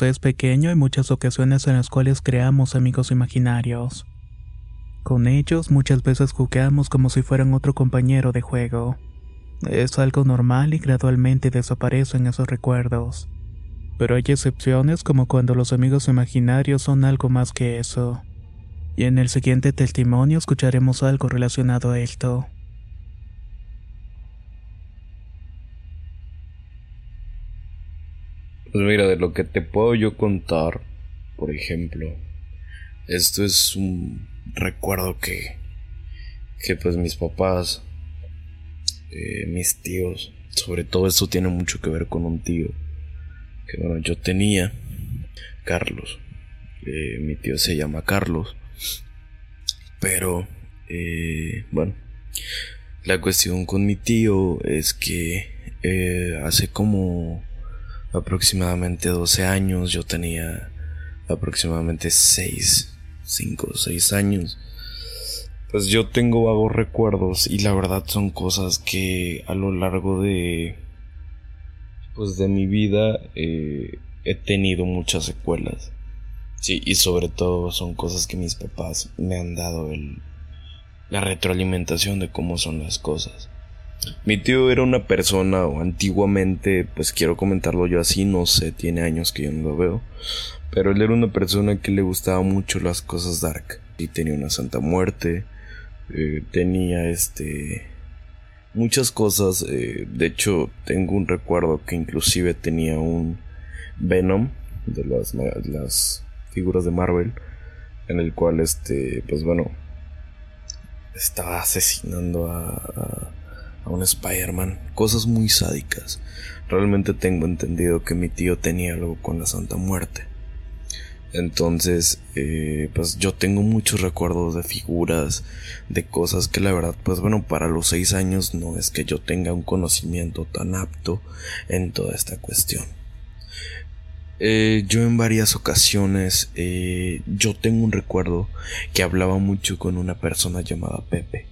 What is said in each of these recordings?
Es pequeño hay muchas ocasiones en las cuales creamos amigos imaginarios. Con ellos muchas veces jugamos como si fueran otro compañero de juego. Es algo normal y gradualmente desaparecen esos recuerdos. Pero hay excepciones como cuando los amigos imaginarios son algo más que eso. Y en el siguiente testimonio escucharemos algo relacionado a esto. Pues mira, de lo que te puedo yo contar, por ejemplo, esto es un recuerdo que, que pues mis papás, eh, mis tíos, sobre todo esto tiene mucho que ver con un tío, que bueno, yo tenía, Carlos, eh, mi tío se llama Carlos, pero, eh, bueno, la cuestión con mi tío es que hace como aproximadamente 12 años, yo tenía aproximadamente 6, 5 o 6 años. Pues yo tengo vagos recuerdos y la verdad son cosas que a lo largo de pues de mi vida eh, he tenido muchas secuelas. Sí, y sobre todo son cosas que mis papás me han dado el, la retroalimentación de cómo son las cosas. Mi tío era una persona, o antiguamente, pues quiero comentarlo yo así, no sé, tiene años que yo no lo veo. Pero él era una persona que le gustaba mucho las cosas dark. Y tenía una Santa Muerte, eh, tenía este... Muchas cosas, eh, de hecho tengo un recuerdo que inclusive tenía un Venom de las, figuras de Marvel, en el cual este, pues bueno, estaba asesinando a un Spider-Man, cosas muy sádicas. Realmente tengo entendido que mi tío tenía algo con la Santa Muerte. Entonces, eh, pues yo tengo muchos recuerdos de figuras, de cosas que la verdad, pues bueno, para los seis años no es que yo tenga un conocimiento tan apto en toda esta cuestión. Eh, yo en varias ocasiones, eh, yo tengo un recuerdo que hablaba mucho con una persona llamada Pepe.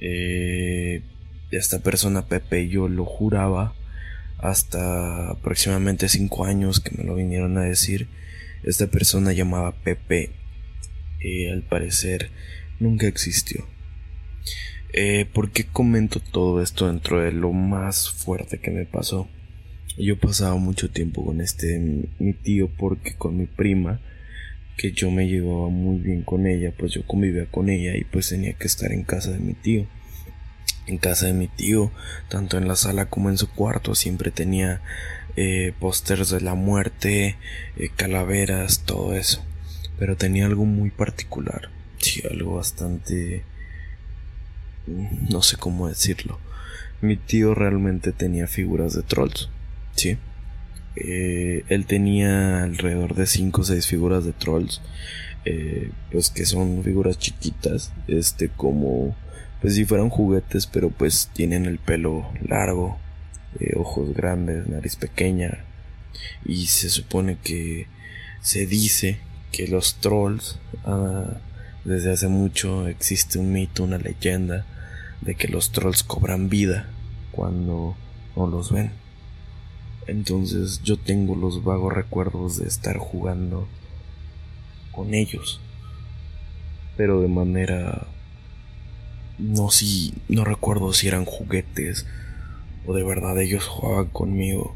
Eh, esta persona Pepe yo lo juraba hasta aproximadamente 5 años que me lo vinieron a decir. Esta persona llamada Pepe eh, al parecer nunca existió. Eh, ¿Por qué comento todo esto dentro de lo más fuerte que me pasó? Yo pasaba mucho tiempo con este mi tío porque con mi prima que yo me llevaba muy bien con ella, pues yo convivía con ella y pues tenía que estar en casa de mi tío. En casa de mi tío, tanto en la sala como en su cuarto, siempre tenía eh, pósters de la muerte, eh, calaveras, todo eso. Pero tenía algo muy particular, sí, algo bastante... Mm, no sé cómo decirlo. Mi tío realmente tenía figuras de trolls, sí. Eh, él tenía alrededor de 5 o 6 figuras de trolls. Eh, pues que son figuras chiquitas. Este como. Pues si fueran juguetes. Pero pues tienen el pelo largo. Eh, ojos grandes. Nariz pequeña. Y se supone que. Se dice que los trolls. Ah, desde hace mucho existe un mito, una leyenda. De que los trolls cobran vida. Cuando no los ven. Entonces yo tengo los vagos recuerdos de estar jugando con ellos. Pero de manera... No si... No recuerdo si eran juguetes o de verdad ellos jugaban conmigo.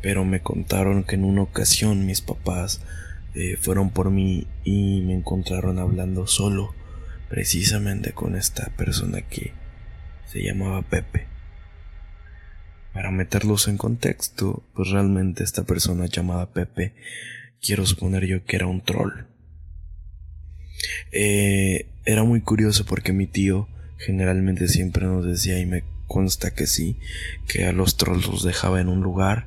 Pero me contaron que en una ocasión mis papás eh, fueron por mí y me encontraron hablando solo. precisamente con esta persona que se llamaba Pepe. Para meterlos en contexto, pues realmente esta persona llamada Pepe, quiero suponer yo que era un troll. Eh, era muy curioso porque mi tío generalmente siempre nos decía y me consta que sí, que a los trolls los dejaba en un lugar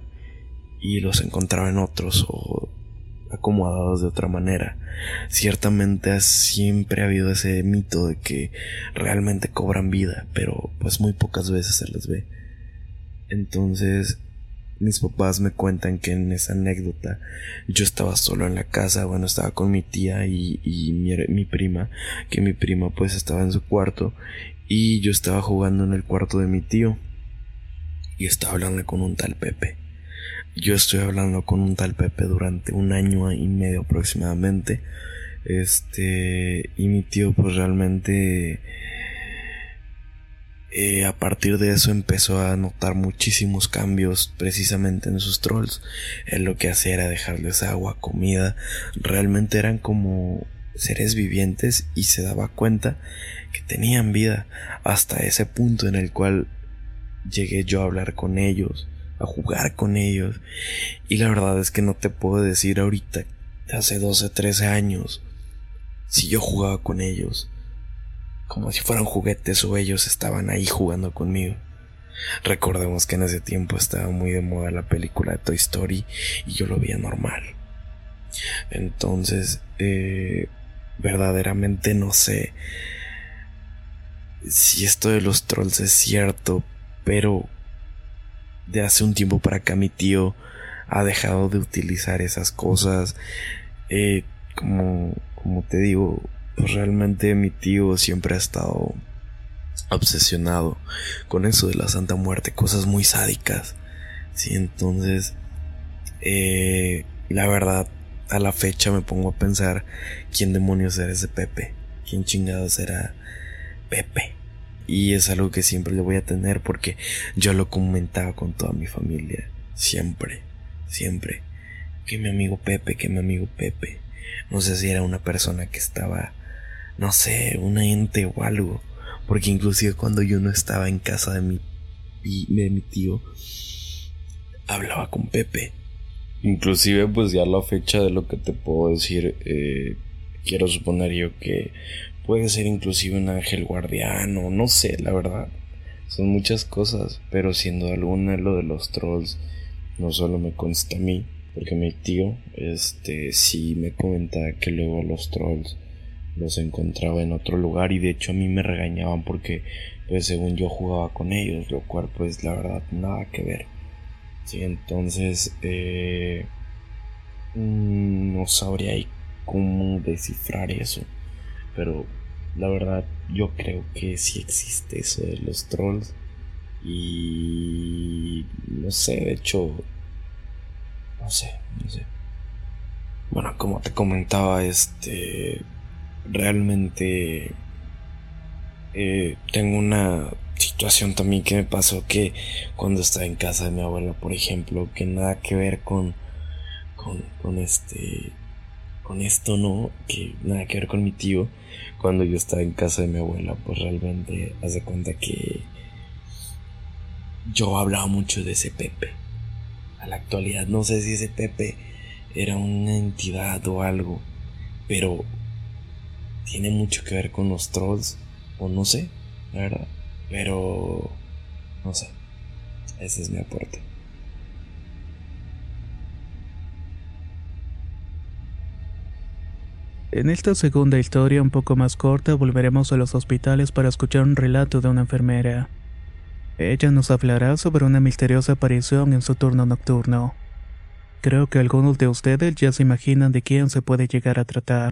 y los encontraba en otros o acomodados de otra manera. Ciertamente siempre ha habido ese mito de que realmente cobran vida, pero pues muy pocas veces se les ve. Entonces, mis papás me cuentan que en esa anécdota yo estaba solo en la casa, bueno, estaba con mi tía y, mi, mi, prima, que mi prima pues estaba en su cuarto y yo estaba jugando en el cuarto de mi tío y estaba hablando con un tal Pepe. Yo estoy hablando con un tal Pepe durante un año y medio aproximadamente. Este, y mi tío pues realmente eh, a partir de eso empezó a notar muchísimos cambios precisamente en sus trolls. Él lo que hacía era dejarles agua, comida. Realmente eran como seres vivientes y se daba cuenta que tenían vida hasta ese punto en el cual llegué yo a hablar con ellos a jugar con ellos. Y la verdad es que no te puedo decir ahorita, hace 12, 13 años, si yo jugaba con ellos, como si fueran juguetes o ellos estaban ahí jugando conmigo. Recordemos que en ese tiempo estaba muy de moda la película de Toy Story y yo lo veía normal. Entonces, eh, verdaderamente no sé si esto de los trolls es cierto, pero de hace un tiempo para acá mi tío ha dejado de utilizar esas cosas. Eh, como, como te digo, pues realmente mi tío siempre ha estado obsesionado con eso de la Santa Muerte, cosas muy sádicas. Sí, entonces, eh, la verdad, a la fecha me pongo a pensar quién demonios era ese Pepe, quién chingados era Pepe. Y es algo que siempre le voy a tener porque yo lo comentaba con toda mi familia. Siempre, siempre. Que mi amigo Pepe, que mi amigo Pepe. No sé si era una persona que estaba, no sé, una ente o algo. Porque inclusive cuando yo no estaba en casa de mi, de mi tío, hablaba con Pepe. Inclusive pues ya la fecha de lo que te puedo decir, eh, quiero suponer yo que Puede ser inclusive un ángel guardián o no sé, la verdad. Son muchas cosas, pero siendo alguna lo de los trolls no solo me consta a mí, porque mi tío este sí me comentaba que luego los trolls los encontraba en otro lugar y de hecho a mí me regañaban porque pues según yo jugaba con ellos, lo cual pues la verdad nada que ver. Sí, entonces eh, mm, no sabría cómo descifrar eso pero la verdad yo creo que sí existe eso de los trolls y no sé, de hecho no sé, no sé. Bueno, como te comentaba, este realmente eh, tengo una situación también que me pasó que cuando estaba en casa de mi abuela, por ejemplo, que nada que ver con con, con este con esto, ¿no? Que nada que ver con mi tío. Cuando yo estaba en casa de mi abuela, pues realmente hace cuenta que yo hablaba mucho de ese Pepe. A la actualidad no sé si ese Pepe era una entidad o algo, pero tiene mucho que ver con los trolls, o no sé, la verdad. Pero no sé. Ese es mi aporte. En esta segunda historia, un poco más corta, volveremos a los hospitales para escuchar un relato de una enfermera. Ella nos hablará sobre una misteriosa aparición en su turno nocturno. Creo que algunos de ustedes ya se imaginan de quién se puede llegar a tratar.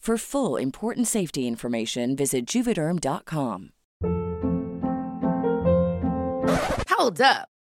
For full important safety information, visit juvederm.com. Hold up.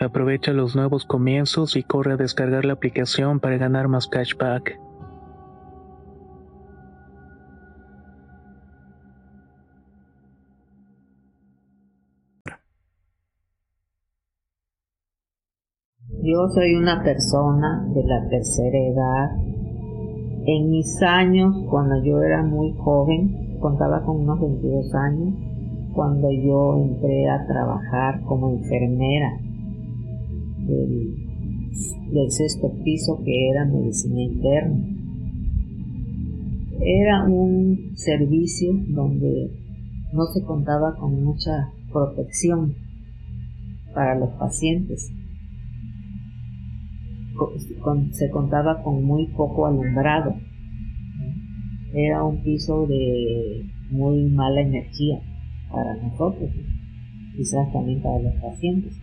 Aprovecha los nuevos comienzos y corre a descargar la aplicación para ganar más cashback. Yo soy una persona de la tercera edad. En mis años, cuando yo era muy joven, contaba con unos 22 años, cuando yo entré a trabajar como enfermera del, sexto piso que era medicina interna. Era un servicio donde no se contaba con mucha protección para los pacientes. se contaba con muy poco alumbrado. Era un piso de muy mala energía para nosotros, quizás también para los pacientes.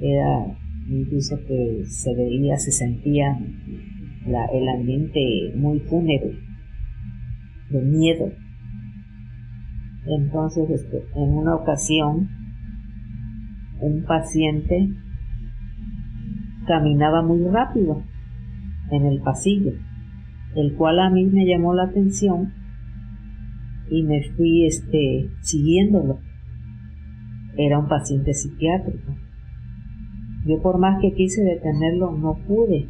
Era incluso que se veía, se sentía el ambiente muy fúnebre, de miedo. Entonces, este, en una ocasión, un paciente caminaba muy rápido en el pasillo, el cual a mí me llamó la atención y me fui este, siguiéndolo. Era un paciente psiquiátrico. Yo por más que quise detenerlo, no pude,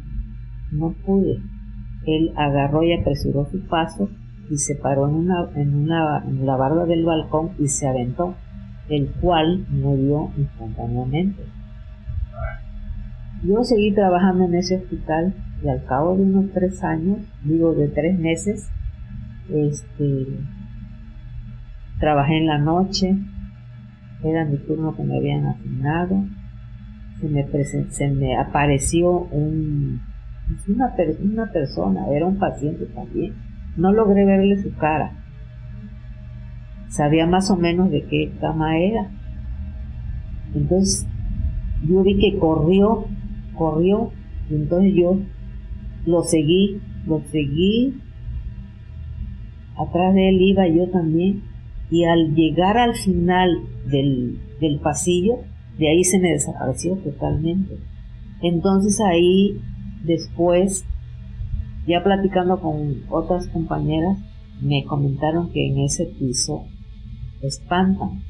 no pude. Él agarró y apresuró su paso y se paró en, una, en, una, en la barda del balcón y se aventó, el cual murió instantáneamente. Yo seguí trabajando en ese hospital y al cabo de unos tres años, digo de tres meses, este, trabajé en la noche, era mi turno que me habían asignado, se me, se me apareció un, una, una persona, era un paciente también. No logré verle su cara. Sabía más o menos de qué cama era. Entonces yo vi que corrió, corrió, y entonces yo lo seguí, lo seguí. Atrás de él iba yo también. Y al llegar al final del, del pasillo, de ahí se me desapareció totalmente. Entonces ahí después, ya platicando con otras compañeras, me comentaron que en ese piso espantan,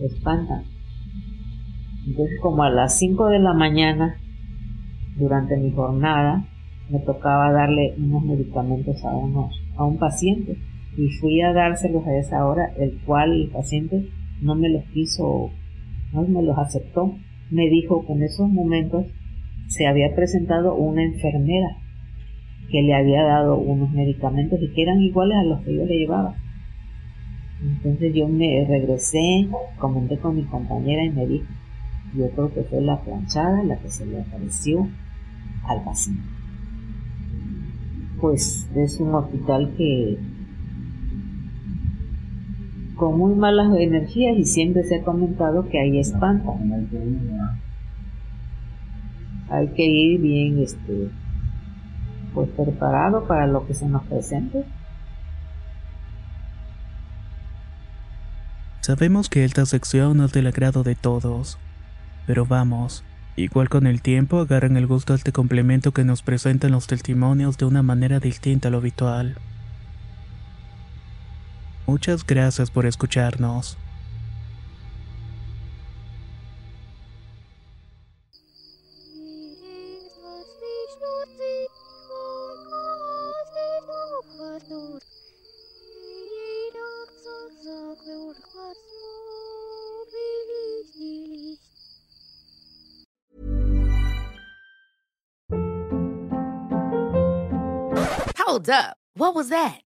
espantan. Entonces como a las 5 de la mañana, durante mi jornada, me tocaba darle unos medicamentos a, unos, a un paciente y fui a dárselos a esa hora, el cual el paciente no me los quiso me los aceptó. Me dijo que en esos momentos se había presentado una enfermera que le había dado unos medicamentos y que eran iguales a los que yo le llevaba. Entonces yo me regresé, comenté con mi compañera y me dijo, yo creo que fue la planchada la que se le apareció al paciente. Pues es un hospital que con muy malas energías y siempre se ha comentado que hay espanta. Hay que ir bien este pues preparado para lo que se nos presente. Sabemos que esta sección no es del agrado de todos, pero vamos, igual con el tiempo agarran el gusto a este complemento que nos presentan los testimonios de una manera distinta a lo habitual. Muchas gracias por escucharnos. Hold up. What was that?